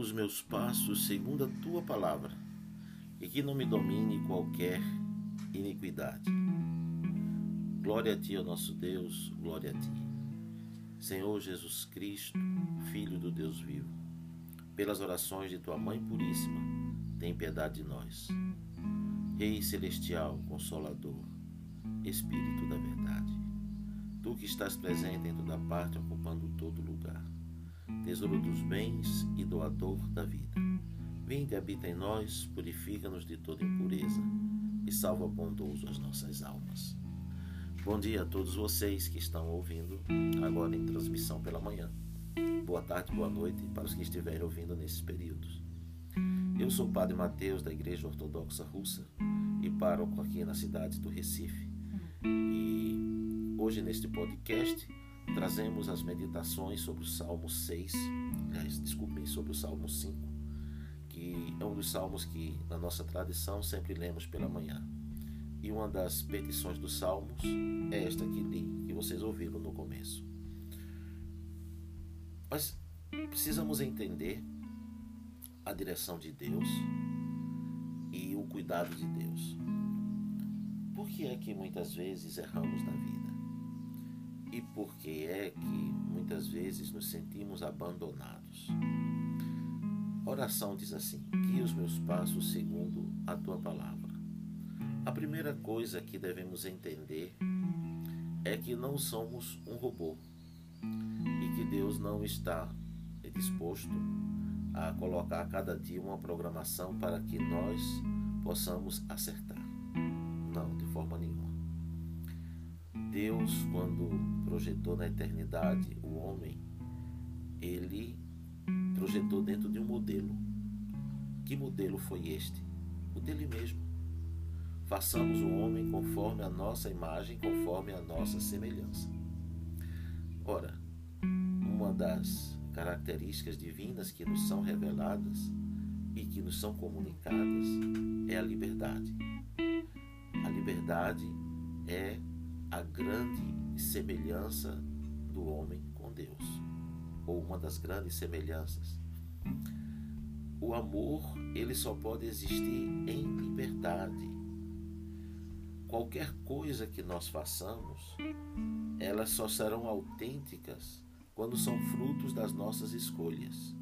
os meus passos segundo a tua palavra, e que não me domine qualquer iniquidade. Glória a ti, ó nosso Deus, glória a ti. Senhor Jesus Cristo, Filho do Deus vivo, pelas orações de tua Mãe Puríssima, tem piedade de nós. Rei Celestial, Consolador, Espírito da Verdade, tu que estás presente em toda parte, ocupando todo lugar, tesouro dos bens e doador da vida. Vinde, habita em nós, purifica-nos de toda impureza e salva bondoso as nossas almas. Bom dia a todos vocês que estão ouvindo agora em transmissão pela manhã. Boa tarde, boa noite para os que estiverem ouvindo nesses períodos. Eu sou o Padre Mateus da Igreja Ortodoxa Russa e pároco aqui na cidade do Recife. E hoje neste podcast trazemos as meditações sobre o Salmo 6, aliás, desculpem, sobre o Salmo 5, que é um dos salmos que na nossa tradição sempre lemos pela manhã. E uma das petições dos Salmos é esta que li, que vocês ouviram no começo. Mas precisamos entender a direção de Deus e o cuidado de Deus. Por que é que muitas vezes erramos na vida? E por que é que muitas vezes nos sentimos abandonados? A oração diz assim: Guia os meus passos segundo a tua palavra. A primeira coisa que devemos entender é que não somos um robô e que Deus não está disposto a colocar a cada dia uma programação para que nós possamos acertar. Não, de forma nenhuma. Deus, quando projetou na eternidade o homem, ele projetou dentro de um modelo. Que modelo foi este? O dele mesmo. Façamos o homem conforme a nossa imagem, conforme a nossa semelhança. Ora, uma das características divinas que nos são reveladas e que nos são comunicadas é a liberdade. A liberdade é a grande semelhança do homem com Deus, ou uma das grandes semelhanças. O amor, ele só pode existir em liberdade qualquer coisa que nós façamos, elas só serão autênticas quando são frutos das nossas escolhas.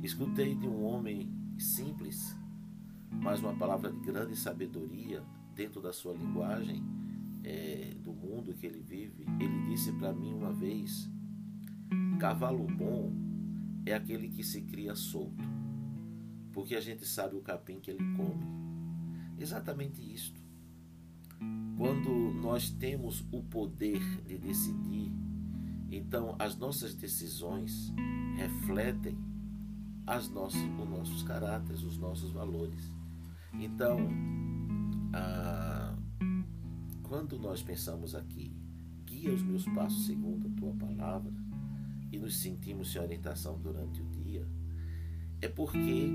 Escutei de um homem simples, mas uma palavra de grande sabedoria dentro da sua linguagem, é, do mundo que ele vive. Ele disse para mim uma vez: cavalo bom é aquele que se cria solto, porque a gente sabe o capim que ele come. Exatamente isto. Quando nós temos o poder de decidir, então as nossas decisões refletem as nossas, os nossos caráteres, os nossos valores. Então, quando nós pensamos aqui, guia os meus passos segundo a tua palavra, e nos sentimos sem orientação durante o dia, é porque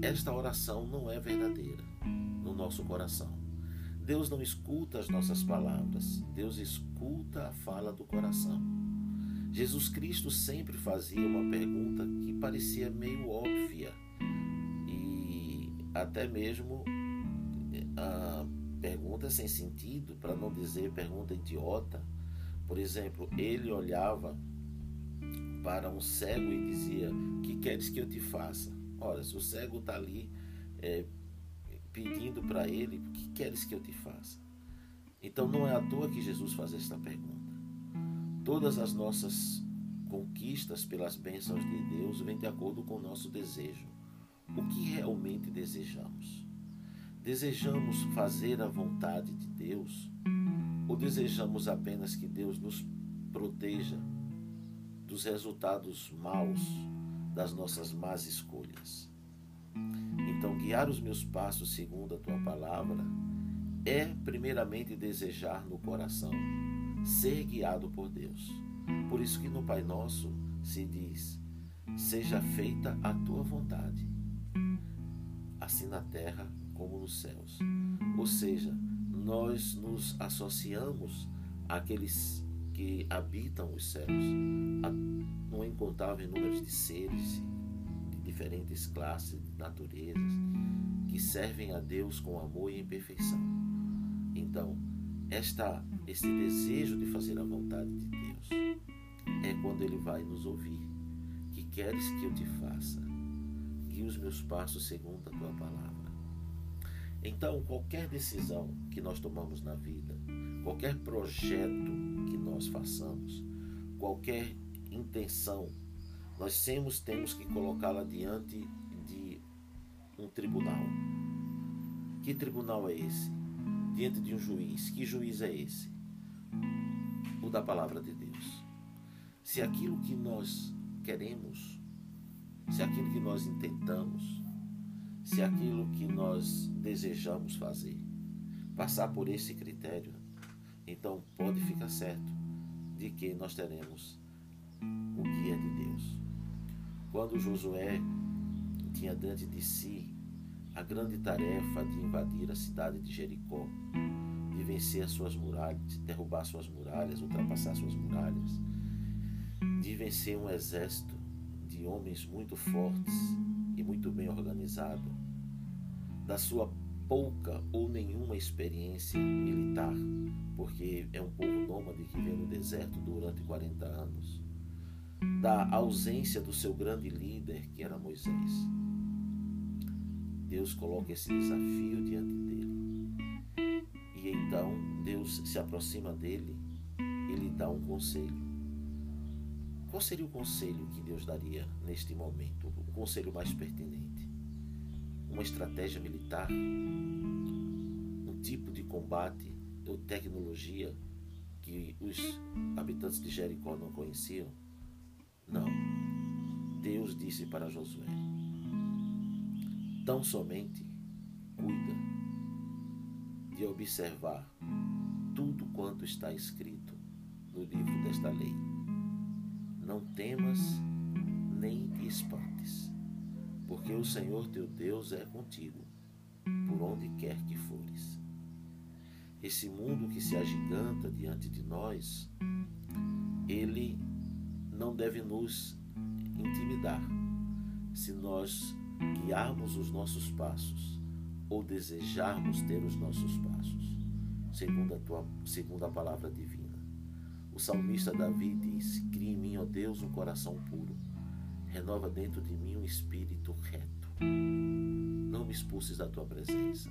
esta oração não é verdadeira no nosso coração. Deus não escuta as nossas palavras, Deus escuta a fala do coração. Jesus Cristo sempre fazia uma pergunta que parecia meio óbvia e até mesmo a pergunta sem sentido, para não dizer pergunta idiota. Por exemplo, ele olhava para um cego e dizia: Que queres que eu te faça? Ora, se o cego está ali é, pedindo para ele: O que queres que eu te faça? Então não é à toa que Jesus faz esta pergunta. Todas as nossas conquistas pelas bênçãos de Deus vêm de acordo com o nosso desejo. O que realmente desejamos? Desejamos fazer a vontade de Deus ou desejamos apenas que Deus nos proteja dos resultados maus das nossas más escolhas? Então, guiar os meus passos segundo a tua palavra é, primeiramente, desejar no coração ser guiado por Deus. Por isso que no Pai Nosso se diz: Seja feita a tua vontade, assim na terra como nos céus. Ou seja, nós nos associamos àqueles que habitam os céus, a um incontável número de seres, diferentes classes, naturezas, que servem a Deus com amor e em perfeição. Então, esta, esse desejo de fazer a vontade de Deus é quando Ele vai nos ouvir. Que queres que eu te faça? Guie os meus passos segundo a tua palavra. Então, qualquer decisão que nós tomamos na vida, qualquer projeto que nós façamos, qualquer intenção, nós temos, temos que colocá-la diante de um tribunal. Que tribunal é esse? Diante de um juiz. Que juiz é esse? O da palavra de Deus. Se aquilo que nós queremos, se aquilo que nós intentamos, se aquilo que nós desejamos fazer passar por esse critério, então pode ficar certo de que nós teremos o guia de Deus. Quando Josué tinha diante de si a grande tarefa de invadir a cidade de Jericó, de vencer as suas muralhas, de derrubar suas muralhas, ultrapassar suas muralhas, de vencer um exército de homens muito fortes e muito bem organizado, da sua pouca ou nenhuma experiência militar, porque é um povo nômade que vem no deserto durante 40 anos, da ausência do seu grande líder, que era Moisés. Deus coloca esse desafio diante dele. E então Deus se aproxima dele e lhe dá um conselho. Qual seria o conselho que Deus daria neste momento? O conselho mais pertinente? Uma estratégia militar? Um tipo de combate ou tecnologia que os habitantes de Jericó não conheciam? Não. Deus disse para Josué: Tão somente cuida de observar tudo quanto está escrito no livro desta lei não temas nem te espantes, porque o Senhor teu Deus é contigo, por onde quer que fores. Esse mundo que se agiganta diante de nós, ele não deve nos intimidar se nós guiarmos os nossos passos ou desejarmos ter os nossos passos, segundo a, tua, segundo a palavra divina. O salmista Davi diz: Cria em mim, ó Deus, um coração puro. Renova dentro de mim um espírito reto. Não me expulses da tua presença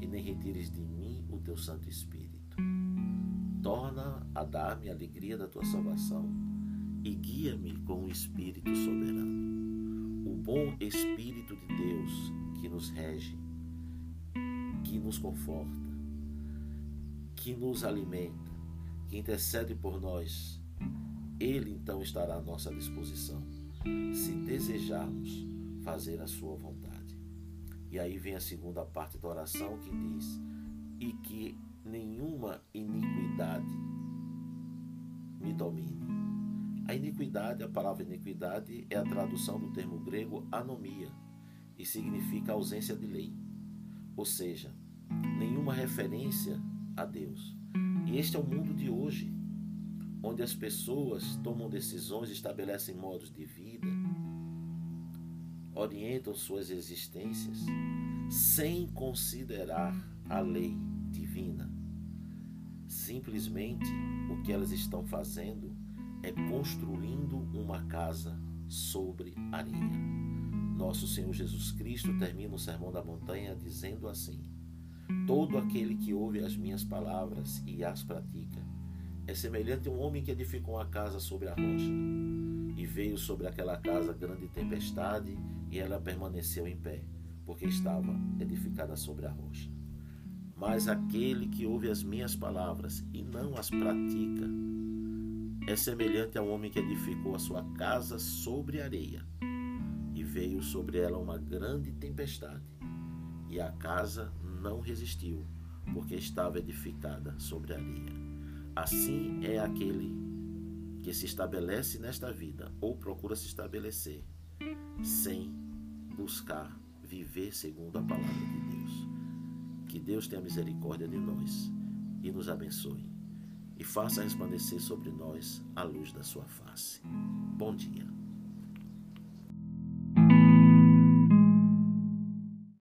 e nem retires de mim o teu Santo Espírito. Torna a dar-me a alegria da tua salvação e guia-me com o Espírito soberano. O bom Espírito de Deus que nos rege, que nos conforta, que nos alimenta que intercede por nós, Ele então estará à nossa disposição, se desejarmos fazer a Sua vontade. E aí vem a segunda parte da oração que diz: E que nenhuma iniquidade me domine. A iniquidade, a palavra iniquidade, é a tradução do termo grego anomia e significa ausência de lei, ou seja, nenhuma referência a Deus. Este é o mundo de hoje, onde as pessoas tomam decisões, estabelecem modos de vida, orientam suas existências sem considerar a lei divina. Simplesmente o que elas estão fazendo é construindo uma casa sobre areia. Nosso Senhor Jesus Cristo termina o Sermão da Montanha dizendo assim: Todo aquele que ouve as minhas palavras e as pratica é semelhante a um homem que edificou uma casa sobre a rocha. E veio sobre aquela casa grande tempestade, e ela permaneceu em pé, porque estava edificada sobre a rocha. Mas aquele que ouve as minhas palavras e não as pratica é semelhante a um homem que edificou a sua casa sobre areia. E veio sobre ela uma grande tempestade, e a casa não resistiu, porque estava edificada sobre areia. Assim é aquele que se estabelece nesta vida ou procura se estabelecer sem buscar viver segundo a palavra de Deus. Que Deus tenha misericórdia de nós e nos abençoe e faça resplandecer sobre nós a luz da sua face. Bom dia.